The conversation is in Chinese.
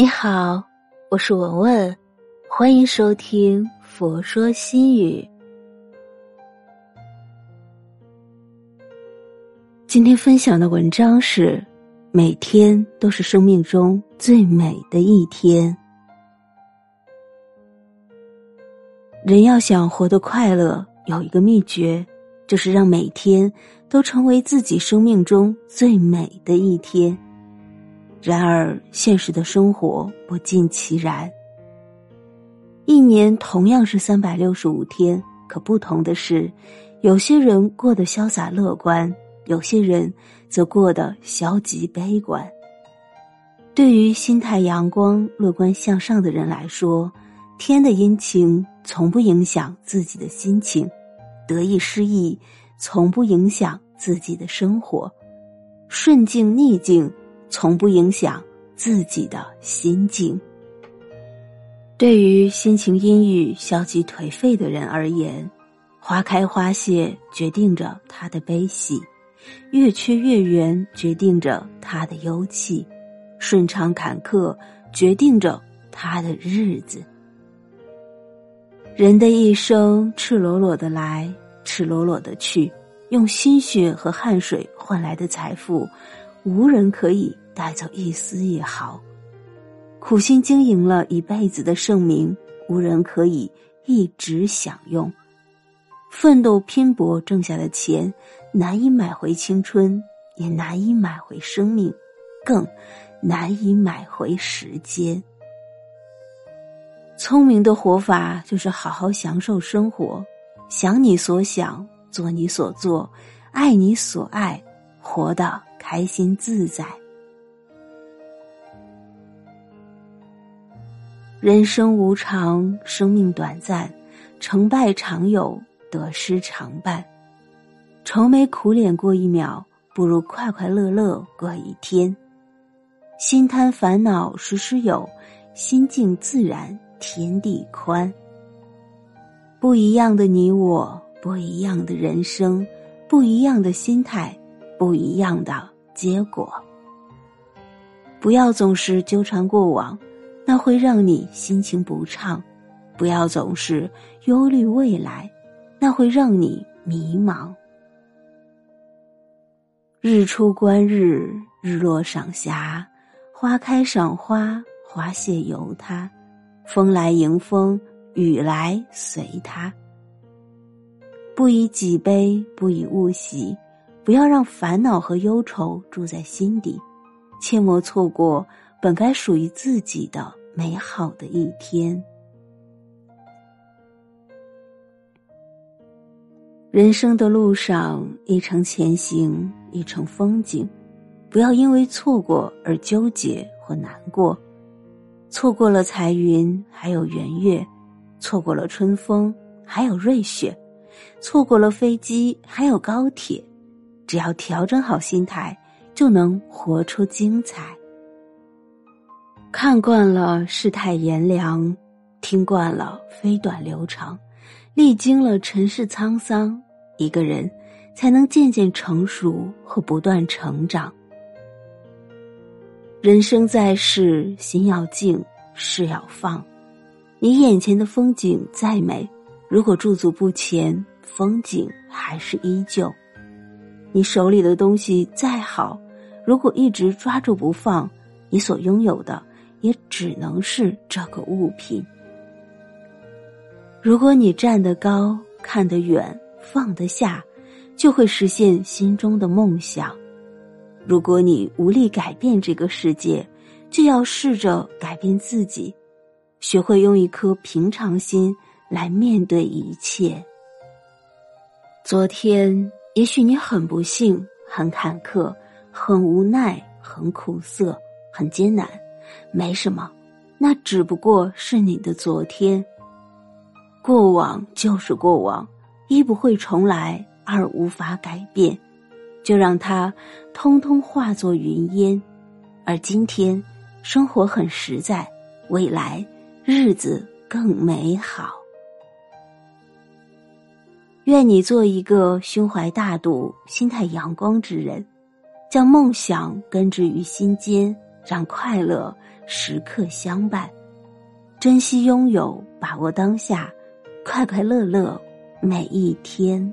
你好，我是文文，欢迎收听《佛说心语》。今天分享的文章是：每天都是生命中最美的一天。人要想活得快乐，有一个秘诀，就是让每天都成为自己生命中最美的一天。然而，现实的生活不尽其然。一年同样是三百六十五天，可不同的是，有些人过得潇洒乐观，有些人则过得消极悲观。对于心态阳光、乐观向上的人来说，天的阴晴从不影响自己的心情，得意失意从不影响自己的生活，顺境逆境。从不影响自己的心境。对于心情阴郁、消极颓废的人而言，花开花谢决定着他的悲喜，月缺月圆决定着他的忧戚，顺畅坎坷决定着他的日子。人的一生，赤裸裸的来，赤裸裸的去，用心血和汗水换来的财富。无人可以带走一丝一毫，苦心经营了一辈子的盛名，无人可以一直享用。奋斗拼搏挣下的钱，难以买回青春，也难以买回生命，更难以买回时间。聪明的活法就是好好享受生活，想你所想，做你所做，爱你所爱，活的。开心自在。人生无常，生命短暂，成败常有，得失常伴。愁眉苦脸过一秒，不如快快乐乐过一天。心贪烦恼时时有，心静自然天地宽。不一样的你我，不一样的人生，不一样的心态。不一样的结果。不要总是纠缠过往，那会让你心情不畅；不要总是忧虑未来，那会让你迷茫。日出观日，日落赏霞，花开赏花，花谢由它，风来迎风，雨来随它。不以己悲，不以物喜。不要让烦恼和忧愁住在心底，切莫错过本该属于自己的美好的一天。人生的路上，一程前行，一程风景。不要因为错过而纠结或难过。错过了彩云，还有圆月；错过了春风，还有瑞雪；错过了飞机，还有高铁。只要调整好心态，就能活出精彩。看惯了世态炎凉，听惯了飞短流长，历经了尘世沧桑，一个人才能渐渐成熟和不断成长。人生在世，心要静，事要放。你眼前的风景再美，如果驻足不前，风景还是依旧。你手里的东西再好，如果一直抓住不放，你所拥有的也只能是这个物品。如果你站得高，看得远，放得下，就会实现心中的梦想。如果你无力改变这个世界，就要试着改变自己，学会用一颗平常心来面对一切。昨天。也许你很不幸，很坎坷，很无奈，很苦涩，很艰难，没什么，那只不过是你的昨天。过往就是过往，一不会重来，二无法改变，就让它通通化作云烟。而今天，生活很实在，未来日子更美好。愿你做一个胸怀大度、心态阳光之人，将梦想根植于心间，让快乐时刻相伴。珍惜拥有，把握当下，快快乐乐每一天。